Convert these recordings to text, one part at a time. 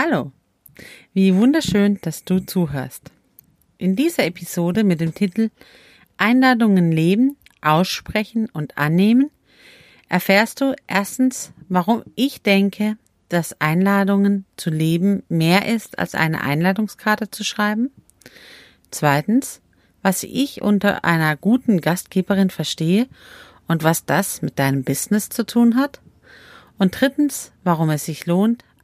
Hallo, wie wunderschön, dass du zuhörst. In dieser Episode mit dem Titel Einladungen leben, aussprechen und annehmen erfährst du erstens, warum ich denke, dass Einladungen zu leben mehr ist, als eine Einladungskarte zu schreiben. Zweitens, was ich unter einer guten Gastgeberin verstehe und was das mit deinem Business zu tun hat. Und drittens, warum es sich lohnt,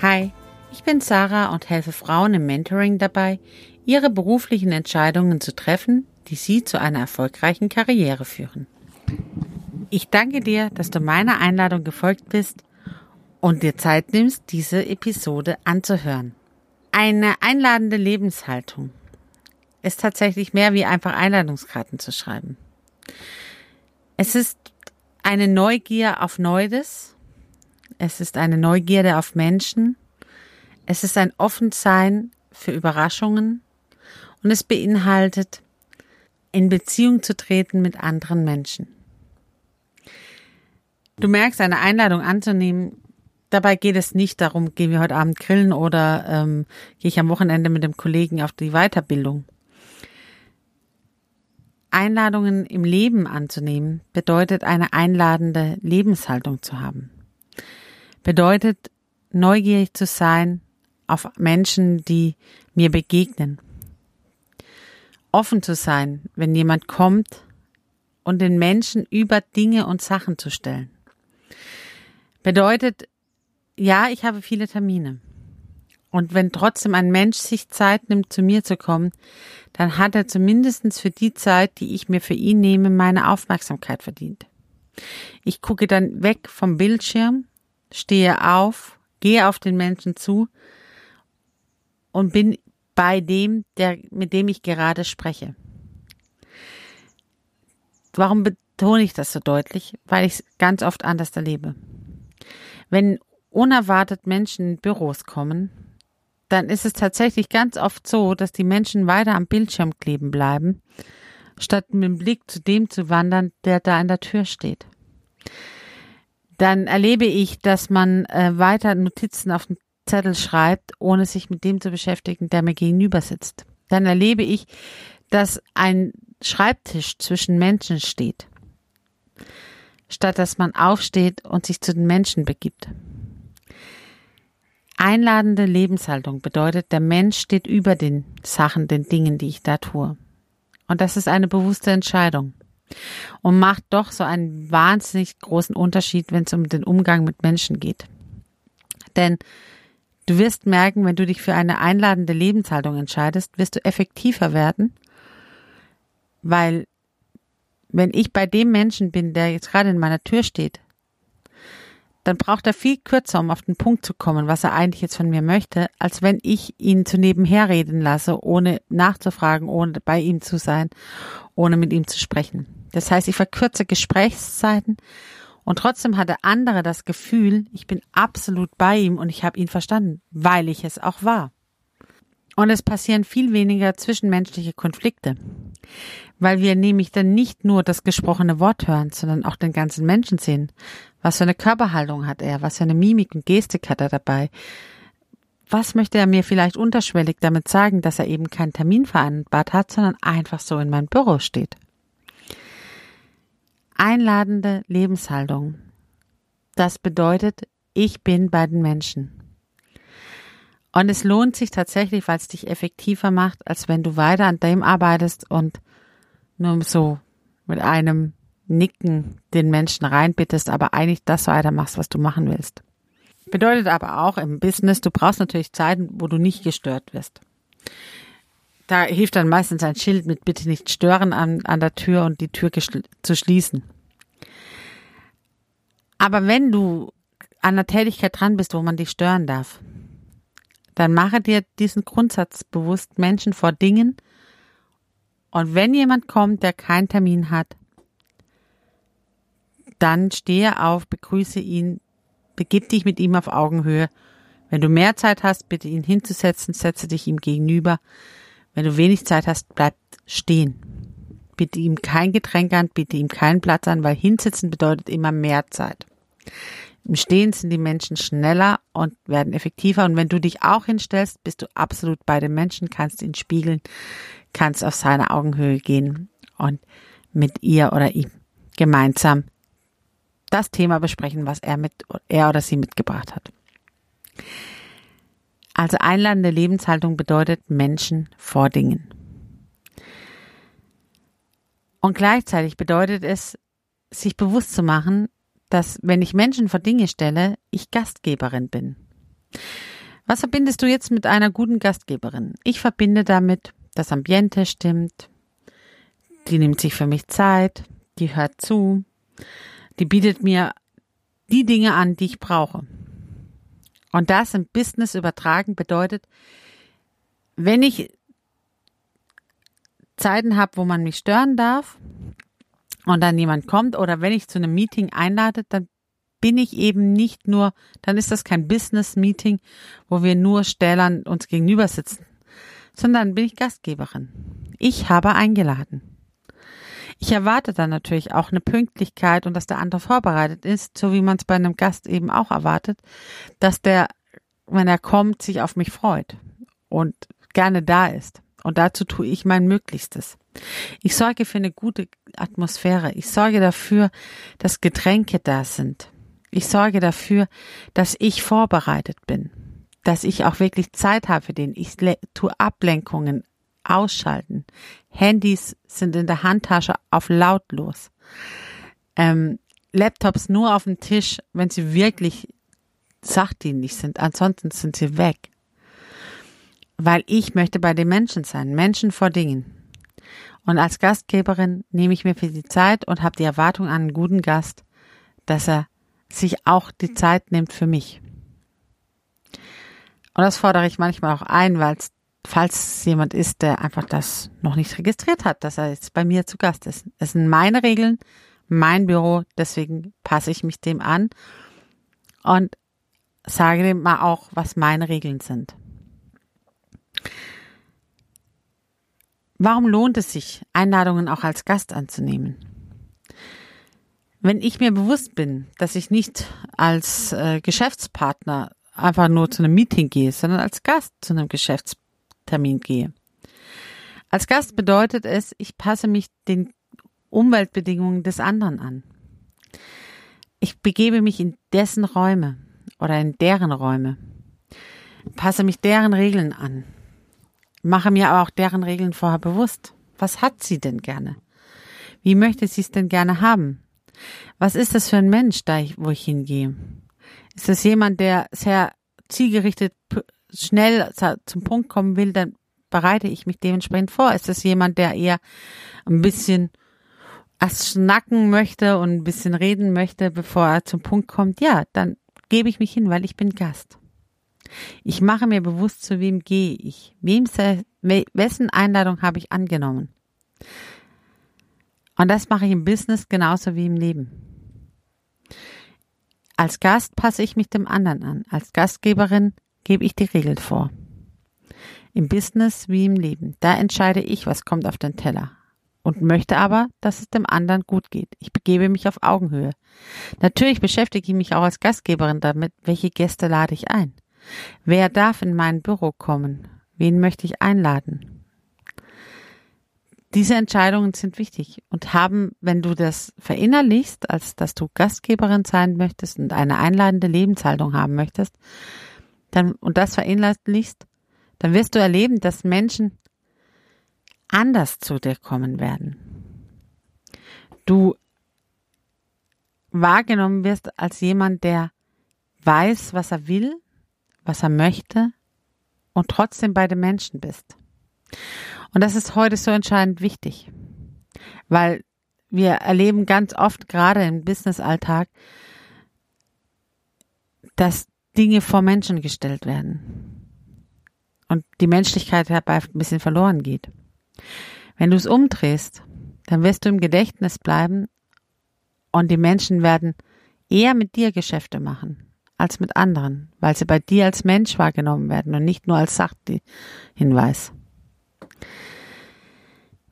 Hi, ich bin Sarah und helfe Frauen im Mentoring dabei, ihre beruflichen Entscheidungen zu treffen, die sie zu einer erfolgreichen Karriere führen. Ich danke dir, dass du meiner Einladung gefolgt bist und dir Zeit nimmst, diese Episode anzuhören. Eine einladende Lebenshaltung ist tatsächlich mehr wie einfach Einladungskarten zu schreiben. Es ist eine Neugier auf Neues es ist eine Neugierde auf Menschen. Es ist ein Offensein für Überraschungen. Und es beinhaltet, in Beziehung zu treten mit anderen Menschen. Du merkst, eine Einladung anzunehmen, dabei geht es nicht darum, gehen wir heute Abend grillen oder ähm, gehe ich am Wochenende mit dem Kollegen auf die Weiterbildung. Einladungen im Leben anzunehmen bedeutet eine einladende Lebenshaltung zu haben bedeutet neugierig zu sein auf Menschen, die mir begegnen. Offen zu sein, wenn jemand kommt und den Menschen über Dinge und Sachen zu stellen. Bedeutet, ja, ich habe viele Termine. Und wenn trotzdem ein Mensch sich Zeit nimmt, zu mir zu kommen, dann hat er zumindestens für die Zeit, die ich mir für ihn nehme, meine Aufmerksamkeit verdient. Ich gucke dann weg vom Bildschirm stehe auf, gehe auf den Menschen zu und bin bei dem, der, mit dem ich gerade spreche. Warum betone ich das so deutlich? Weil ich es ganz oft anders erlebe. Wenn unerwartet Menschen in Büros kommen, dann ist es tatsächlich ganz oft so, dass die Menschen weiter am Bildschirm kleben bleiben, statt mit dem Blick zu dem zu wandern, der da an der Tür steht dann erlebe ich, dass man äh, weiter Notizen auf den Zettel schreibt, ohne sich mit dem zu beschäftigen, der mir gegenüber sitzt. Dann erlebe ich, dass ein Schreibtisch zwischen Menschen steht, statt dass man aufsteht und sich zu den Menschen begibt. Einladende Lebenshaltung bedeutet, der Mensch steht über den Sachen, den Dingen, die ich da tue. Und das ist eine bewusste Entscheidung und macht doch so einen wahnsinnig großen Unterschied, wenn es um den Umgang mit Menschen geht. Denn du wirst merken, wenn du dich für eine einladende Lebenshaltung entscheidest, wirst du effektiver werden, weil wenn ich bei dem Menschen bin, der jetzt gerade in meiner Tür steht, dann braucht er viel kürzer, um auf den Punkt zu kommen, was er eigentlich jetzt von mir möchte, als wenn ich ihn zu nebenher reden lasse, ohne nachzufragen, ohne bei ihm zu sein, ohne mit ihm zu sprechen. Das heißt, ich verkürze Gesprächszeiten und trotzdem hat der andere das Gefühl, ich bin absolut bei ihm und ich habe ihn verstanden, weil ich es auch war. Und es passieren viel weniger zwischenmenschliche Konflikte, weil wir nämlich dann nicht nur das gesprochene Wort hören, sondern auch den ganzen Menschen sehen. Was für eine Körperhaltung hat er? Was für eine Mimik und Gestik hat er dabei? Was möchte er mir vielleicht unterschwellig damit sagen, dass er eben keinen Termin vereinbart hat, sondern einfach so in meinem Büro steht? Einladende Lebenshaltung. Das bedeutet, ich bin bei den Menschen. Und es lohnt sich tatsächlich, weil es dich effektiver macht, als wenn du weiter an dem arbeitest und nur so mit einem Nicken den Menschen reinbittest, aber eigentlich das weitermachst, was du machen willst. Bedeutet aber auch im Business, du brauchst natürlich Zeiten, wo du nicht gestört wirst da hilft dann meistens ein Schild mit bitte nicht stören an, an der Tür und die Tür zu schließen. Aber wenn du an einer Tätigkeit dran bist, wo man dich stören darf, dann mache dir diesen Grundsatz bewusst, Menschen vor Dingen. Und wenn jemand kommt, der keinen Termin hat, dann stehe auf, begrüße ihn, begib dich mit ihm auf Augenhöhe. Wenn du mehr Zeit hast, bitte ihn hinzusetzen, setze dich ihm gegenüber. Wenn du wenig Zeit hast, bleib stehen. Bitte ihm kein Getränk an, bitte ihm keinen Platz an, weil hinsitzen bedeutet immer mehr Zeit. Im Stehen sind die Menschen schneller und werden effektiver. Und wenn du dich auch hinstellst, bist du absolut bei dem Menschen, kannst ihn spiegeln, kannst auf seine Augenhöhe gehen und mit ihr oder ihm gemeinsam das Thema besprechen, was er mit, er oder sie mitgebracht hat. Also einladende Lebenshaltung bedeutet Menschen vor Dingen. Und gleichzeitig bedeutet es, sich bewusst zu machen, dass wenn ich Menschen vor Dinge stelle, ich Gastgeberin bin. Was verbindest du jetzt mit einer guten Gastgeberin? Ich verbinde damit, das Ambiente stimmt, die nimmt sich für mich Zeit, die hört zu, die bietet mir die Dinge an, die ich brauche. Und das im Business übertragen bedeutet, wenn ich Zeiten habe, wo man mich stören darf, und dann jemand kommt oder wenn ich zu einem Meeting einlade, dann bin ich eben nicht nur, dann ist das kein Business-Meeting, wo wir nur Stellern uns gegenüber sitzen, sondern bin ich Gastgeberin. Ich habe eingeladen. Ich erwarte dann natürlich auch eine Pünktlichkeit und dass der andere vorbereitet ist, so wie man es bei einem Gast eben auch erwartet, dass der, wenn er kommt, sich auf mich freut und gerne da ist. Und dazu tue ich mein Möglichstes. Ich sorge für eine gute Atmosphäre. Ich sorge dafür, dass Getränke da sind. Ich sorge dafür, dass ich vorbereitet bin. Dass ich auch wirklich Zeit habe für den. Ich tue Ablenkungen ausschalten. Handys sind in der Handtasche auf lautlos. Ähm, Laptops nur auf dem Tisch, wenn sie wirklich sachdienlich sind. Ansonsten sind sie weg weil ich möchte bei den Menschen sein, Menschen vor Dingen. Und als Gastgeberin nehme ich mir für die Zeit und habe die Erwartung an einen guten Gast, dass er sich auch die Zeit nimmt für mich. Und das fordere ich manchmal auch ein, weil falls jemand ist, der einfach das noch nicht registriert hat, dass er jetzt bei mir zu Gast ist. Es sind meine Regeln, mein Büro, deswegen passe ich mich dem an und sage dem mal auch, was meine Regeln sind. Warum lohnt es sich, Einladungen auch als Gast anzunehmen? Wenn ich mir bewusst bin, dass ich nicht als äh, Geschäftspartner einfach nur zu einem Meeting gehe, sondern als Gast zu einem Geschäftstermin gehe. Als Gast bedeutet es, ich passe mich den Umweltbedingungen des anderen an. Ich begebe mich in dessen Räume oder in deren Räume, passe mich deren Regeln an, mache mir aber auch deren Regeln vorher bewusst. Was hat sie denn gerne? Wie möchte sie es denn gerne haben? Was ist das für ein Mensch, da ich, wo ich hingehe? Ist das jemand, der sehr zielgerichtet schnell zum Punkt kommen will, dann bereite ich mich dementsprechend vor. Ist das jemand, der eher ein bisschen erst schnacken möchte und ein bisschen reden möchte, bevor er zum Punkt kommt? Ja, dann gebe ich mich hin, weil ich bin Gast. Ich mache mir bewusst, zu wem gehe ich, wem, wessen Einladung habe ich angenommen. Und das mache ich im Business genauso wie im Leben. Als Gast passe ich mich dem anderen an. Als Gastgeberin gebe ich die Regeln vor. Im Business wie im Leben. Da entscheide ich, was kommt auf den Teller. Und möchte aber, dass es dem anderen gut geht. Ich begebe mich auf Augenhöhe. Natürlich beschäftige ich mich auch als Gastgeberin damit, welche Gäste lade ich ein. Wer darf in mein Büro kommen? Wen möchte ich einladen? Diese Entscheidungen sind wichtig und haben, wenn du das verinnerlichst, als dass du Gastgeberin sein möchtest und eine einladende Lebenshaltung haben möchtest, dann, und das verinnerlichst, dann wirst du erleben, dass Menschen anders zu dir kommen werden. Du wahrgenommen wirst als jemand, der weiß, was er will, was er möchte und trotzdem bei den Menschen bist. Und das ist heute so entscheidend wichtig, weil wir erleben ganz oft gerade im Business-Alltag, dass Dinge vor Menschen gestellt werden und die Menschlichkeit dabei ein bisschen verloren geht. Wenn du es umdrehst, dann wirst du im Gedächtnis bleiben und die Menschen werden eher mit dir Geschäfte machen als mit anderen, weil sie bei dir als Mensch wahrgenommen werden und nicht nur als Sachhinweis.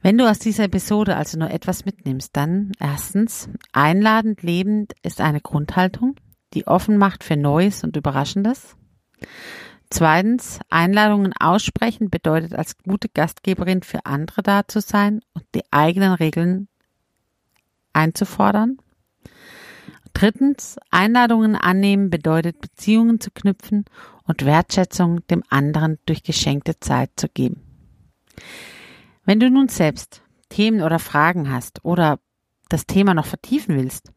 Wenn du aus dieser Episode also nur etwas mitnimmst, dann erstens, einladend lebend ist eine Grundhaltung, die offen macht für Neues und Überraschendes. Zweitens, Einladungen aussprechen bedeutet als gute Gastgeberin für andere da zu sein und die eigenen Regeln einzufordern. Drittens, Einladungen annehmen bedeutet Beziehungen zu knüpfen und Wertschätzung dem anderen durch geschenkte Zeit zu geben. Wenn du nun selbst Themen oder Fragen hast oder das Thema noch vertiefen willst,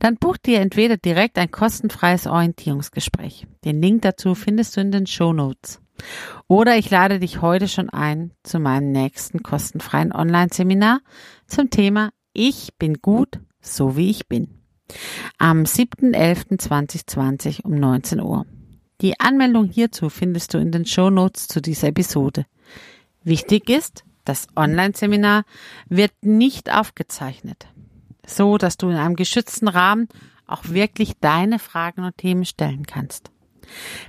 dann buch dir entweder direkt ein kostenfreies Orientierungsgespräch. Den Link dazu findest du in den Show Notes. Oder ich lade dich heute schon ein zu meinem nächsten kostenfreien Online-Seminar zum Thema Ich bin gut, so wie ich bin am 7.11.2020 um 19 Uhr. Die Anmeldung hierzu findest du in den Show Notes zu dieser Episode. Wichtig ist, das Online-Seminar wird nicht aufgezeichnet, so dass du in einem geschützten Rahmen auch wirklich deine Fragen und Themen stellen kannst.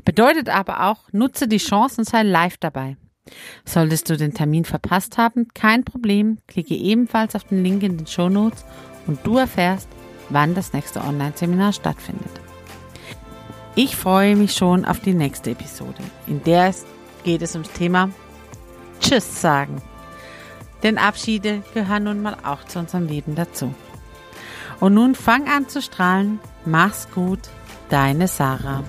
Bedeutet aber auch, nutze die Chance und sei live dabei. Solltest du den Termin verpasst haben, kein Problem, klicke ebenfalls auf den Link in den Show Notes und du erfährst, wann das nächste Online-Seminar stattfindet. Ich freue mich schon auf die nächste Episode, in der geht es ums Thema Tschüss sagen. Denn Abschiede gehören nun mal auch zu unserem Leben dazu. Und nun fang an zu strahlen. Mach's gut, deine Sarah.